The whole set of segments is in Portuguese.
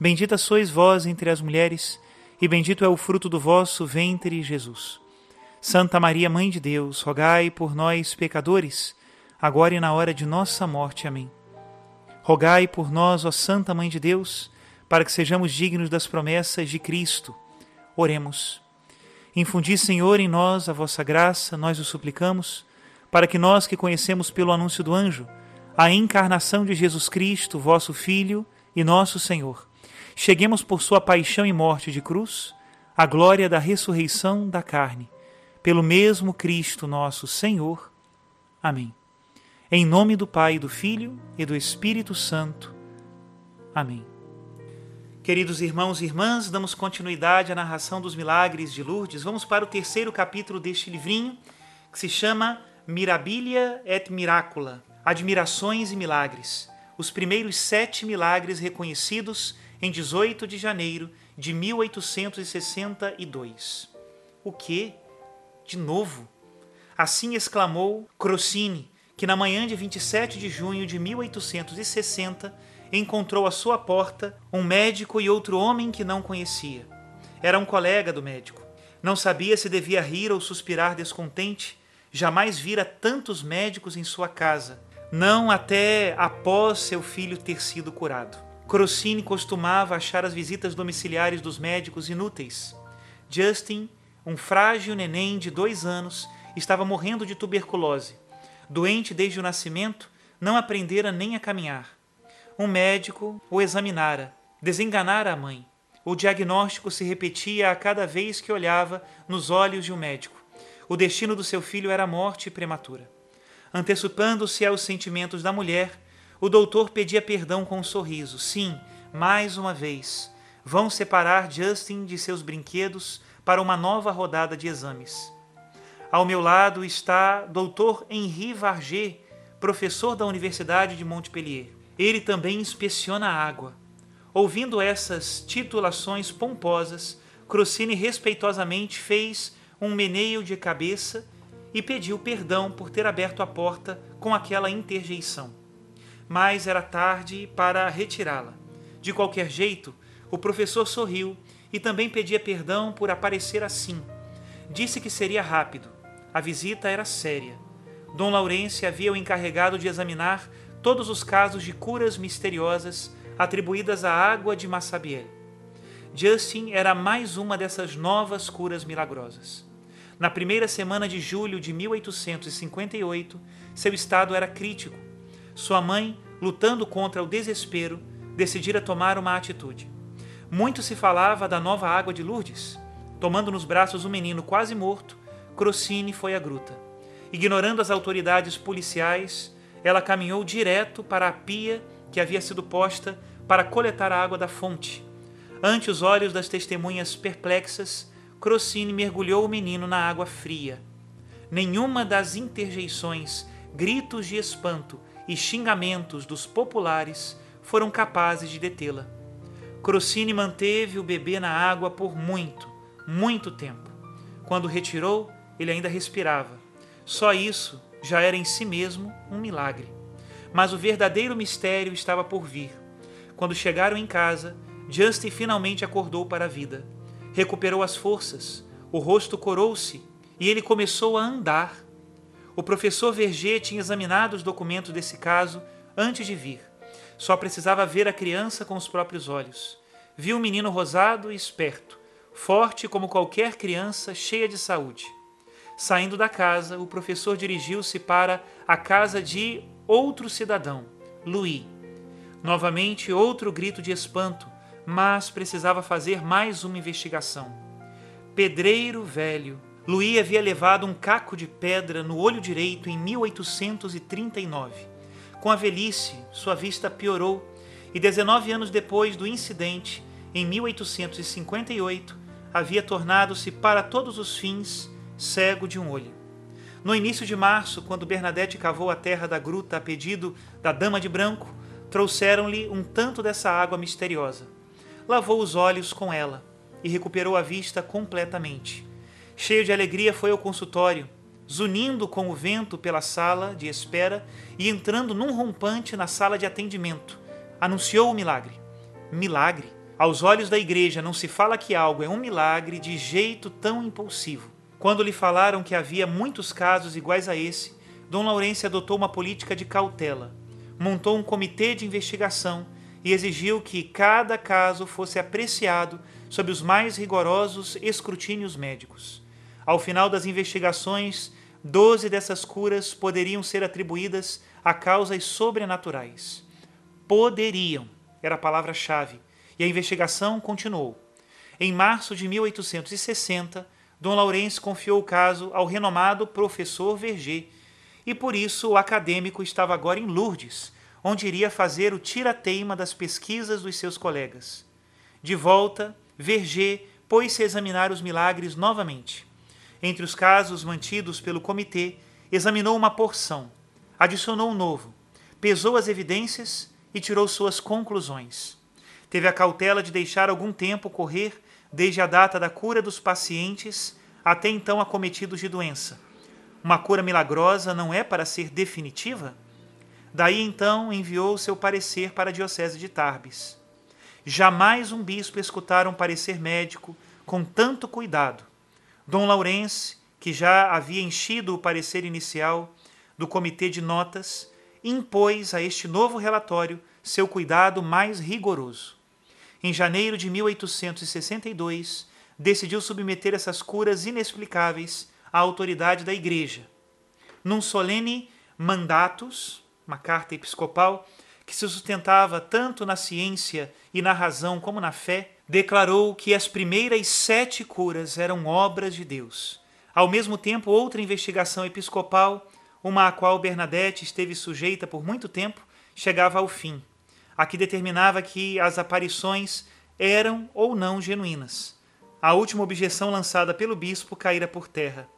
Bendita sois vós entre as mulheres, e bendito é o fruto do vosso ventre, Jesus. Santa Maria, Mãe de Deus, rogai por nós, pecadores, agora e na hora de nossa morte. Amém. Rogai por nós, ó Santa Mãe de Deus, para que sejamos dignos das promessas de Cristo. Oremos. Infundi, Senhor, em nós a vossa graça, nós o suplicamos, para que nós que conhecemos pelo anúncio do anjo a encarnação de Jesus Cristo, vosso Filho e nosso Senhor, cheguemos por sua paixão e morte de cruz à glória da ressurreição da carne, pelo mesmo Cristo nosso Senhor. Amém. Em nome do Pai, do Filho e do Espírito Santo. Amém. Queridos irmãos e irmãs, damos continuidade à narração dos milagres de Lourdes. Vamos para o terceiro capítulo deste livrinho, que se chama Mirabilia et Miracula Admirações e Milagres. Os primeiros sete milagres reconhecidos em 18 de janeiro de 1862. O que? De novo? Assim exclamou Crocini, que na manhã de 27 de junho de 1860 encontrou à sua porta um médico e outro homem que não conhecia. Era um colega do médico. Não sabia se devia rir ou suspirar descontente. Jamais vira tantos médicos em sua casa, não até após seu filho ter sido curado. Crocini costumava achar as visitas domiciliares dos médicos inúteis. Justin, um frágil neném de dois anos, estava morrendo de tuberculose. Doente desde o nascimento, não aprendera nem a caminhar. Um médico o examinara, desenganara a mãe. O diagnóstico se repetia a cada vez que olhava nos olhos de um médico. O destino do seu filho era a morte prematura. Antecipando-se aos sentimentos da mulher, o doutor pedia perdão com um sorriso. Sim, mais uma vez. Vão separar Justin de seus brinquedos para uma nova rodada de exames. Ao meu lado está Dr. Henri Varget, professor da Universidade de Montpellier. Ele também inspeciona a água. Ouvindo essas titulações pomposas, Crocini respeitosamente fez um meneio de cabeça e pediu perdão por ter aberto a porta com aquela interjeição mas era tarde para retirá-la. De qualquer jeito, o professor sorriu e também pedia perdão por aparecer assim. Disse que seria rápido. A visita era séria. Dom Laurence havia o encarregado de examinar todos os casos de curas misteriosas atribuídas à água de Massabielle. Justin era mais uma dessas novas curas milagrosas. Na primeira semana de julho de 1858, seu estado era crítico sua mãe, lutando contra o desespero, decidira tomar uma atitude. Muito se falava da nova água de Lourdes. Tomando nos braços um menino quase morto, Crocine foi à gruta. Ignorando as autoridades policiais, ela caminhou direto para a pia que havia sido posta para coletar a água da fonte. Ante os olhos das testemunhas perplexas, Crocine mergulhou o menino na água fria. Nenhuma das interjeições, gritos de espanto e xingamentos dos populares foram capazes de detê-la. Crocini manteve o bebê na água por muito, muito tempo. Quando retirou, ele ainda respirava. Só isso já era em si mesmo um milagre. Mas o verdadeiro mistério estava por vir. Quando chegaram em casa, Justin finalmente acordou para a vida. Recuperou as forças, o rosto corou-se e ele começou a andar o professor Verger tinha examinado os documentos desse caso antes de vir. Só precisava ver a criança com os próprios olhos. Viu um menino rosado e esperto, forte como qualquer criança, cheia de saúde. Saindo da casa, o professor dirigiu-se para a casa de outro cidadão, Louis. Novamente, outro grito de espanto, mas precisava fazer mais uma investigação. Pedreiro velho. Louis havia levado um caco de pedra no olho direito em 1839. Com a velhice, sua vista piorou e 19 anos depois do incidente, em 1858, havia tornado-se para todos os fins cego de um olho. No início de março, quando Bernadette cavou a terra da gruta a pedido da Dama de Branco, trouxeram-lhe um tanto dessa água misteriosa. Lavou os olhos com ela e recuperou a vista completamente. Cheio de alegria, foi ao consultório, zunindo com o vento pela sala de espera e entrando num rompante na sala de atendimento. Anunciou o milagre. Milagre? Aos olhos da igreja não se fala que algo é um milagre de jeito tão impulsivo. Quando lhe falaram que havia muitos casos iguais a esse, Dom Laurêncio adotou uma política de cautela. Montou um comitê de investigação e exigiu que cada caso fosse apreciado sob os mais rigorosos escrutínios médicos. Ao final das investigações, doze dessas curas poderiam ser atribuídas a causas sobrenaturais. Poderiam era a palavra-chave, e a investigação continuou. Em março de 1860, Dom Laurence confiou o caso ao renomado professor Verger, e por isso o acadêmico estava agora em Lourdes, onde iria fazer o tira-teima das pesquisas dos seus colegas. De volta, Verger pôs-se a examinar os milagres novamente. Entre os casos mantidos pelo comitê, examinou uma porção, adicionou um novo, pesou as evidências e tirou suas conclusões. Teve a cautela de deixar algum tempo correr desde a data da cura dos pacientes até então acometidos de doença. Uma cura milagrosa não é para ser definitiva? Daí então enviou seu parecer para a Diocese de Tarbes. Jamais um bispo escutara um parecer médico com tanto cuidado. Dom Laurence, que já havia enchido o parecer inicial do comitê de notas, impôs a este novo relatório seu cuidado mais rigoroso em janeiro de 1862, decidiu submeter essas curas inexplicáveis à autoridade da Igreja. Num solene mandatus, uma carta episcopal, que se sustentava tanto na ciência e na razão como na fé, declarou que as primeiras sete curas eram obras de Deus. Ao mesmo tempo, outra investigação episcopal, uma a qual Bernadette esteve sujeita por muito tempo, chegava ao fim a que determinava que as aparições eram ou não genuínas. A última objeção lançada pelo bispo caíra por terra.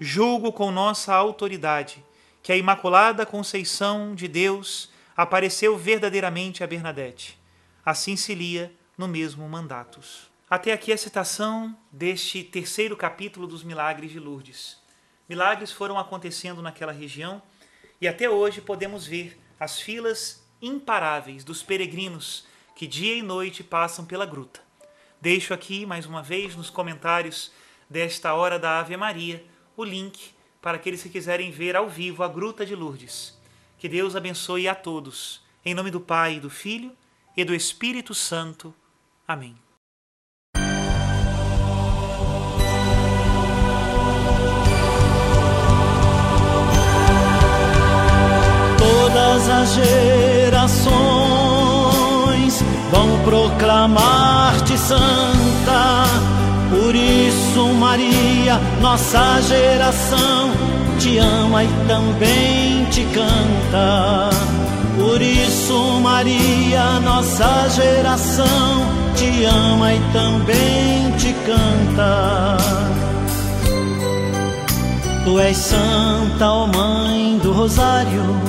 Julgo com nossa autoridade que a Imaculada Conceição de Deus apareceu verdadeiramente a Bernadette. Assim se lia no mesmo mandatus. Até aqui a citação deste terceiro capítulo dos Milagres de Lourdes. Milagres foram acontecendo naquela região e até hoje podemos ver as filas imparáveis dos peregrinos que dia e noite passam pela gruta. Deixo aqui, mais uma vez, nos comentários desta hora da Ave Maria, o link para aqueles que quiserem ver ao vivo a Gruta de Lourdes. Que Deus abençoe a todos. Em nome do Pai, do Filho e do Espírito Santo. Amém. Todas as gerações vão proclamar-te santa. Por isso, Maria, nossa geração te ama e também te canta. Por isso, Maria, nossa geração te ama e também te canta. Tu és santa, ó Mãe do Rosário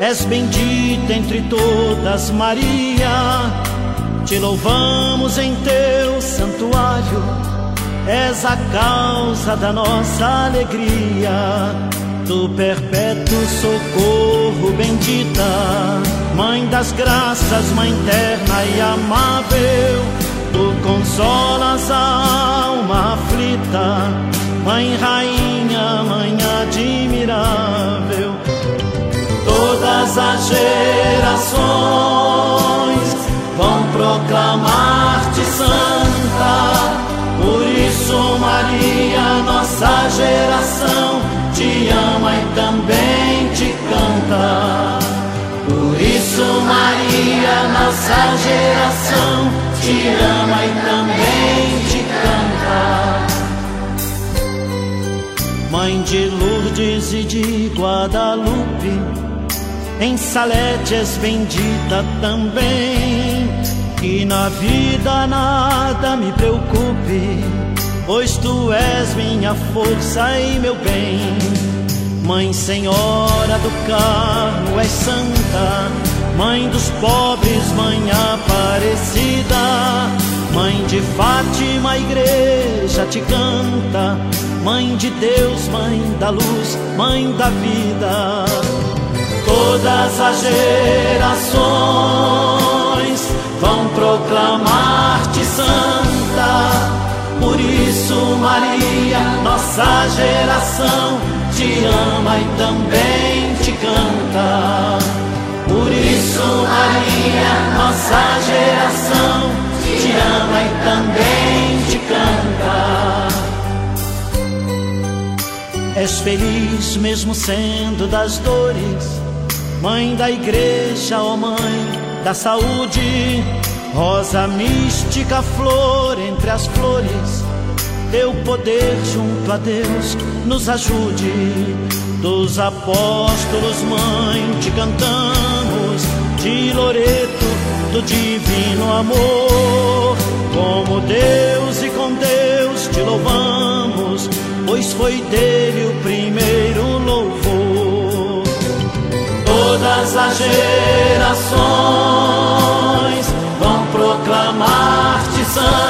És bendita entre todas, Maria. Te louvamos em teu santuário. És a causa da nossa alegria. Do perpétuo socorro, bendita. Mãe das graças, Mãe terna e amável. Tu consolas a alma aflita. Mãe rainha, mãe admirável todas as gerações Por isso, Maria, nossa geração te ama e também te canta. Mãe de Lourdes e de Guadalupe, em Salete és bendita também. Que na vida nada me preocupe, pois tu és minha força e meu bem Mãe Senhora do Carmo, és santa, Mãe dos pobres, Mãe Aparecida, Mãe de Fátima, a igreja te canta, Mãe de Deus, Mãe da luz, Mãe da vida. Todas as gerações vão proclamar-te santa. Por isso, Maria, nossa geração te ama e também te canta. Por isso, Maria, nossa geração te ama e também te canta. És feliz mesmo sendo das dores, mãe da igreja, ó oh mãe da saúde, rosa mística, flor entre as flores teu poder junto a Deus nos ajude. Dos apóstolos, mãe, te cantamos, de Loreto, do divino amor. Como Deus e com Deus te louvamos, pois foi dele o primeiro louvor. Todas as gerações vão proclamar-te santa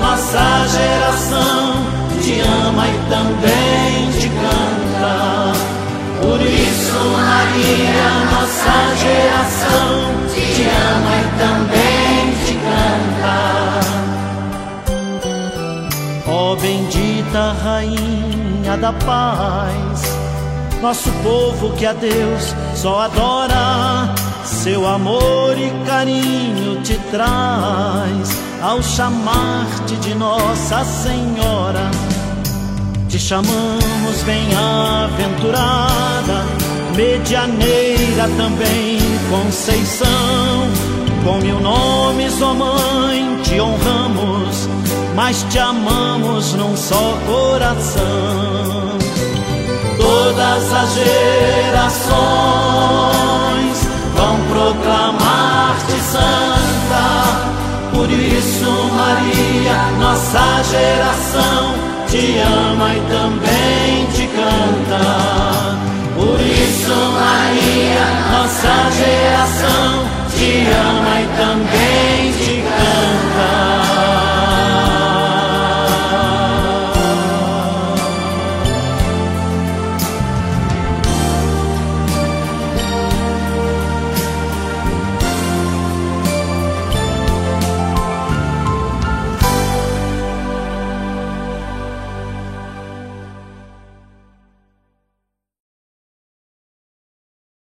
nossa geração te ama e também te canta. Por isso, Maria, nossa geração te ama e também te canta. Ó oh, bendita Rainha da Paz, nosso povo que a Deus só adora seu amor e carinho te traz ao chamar-te de Nossa Senhora. Te chamamos bem-aventurada, medianeira também, Conceição. Com mil nomes, ó Mãe, te honramos, mas te amamos num só coração. Todas as gerações vão proclamar-te santa. Isso, Maria, nossa geração te ama e também te canta. Por isso, Maria, nossa geração te ama e também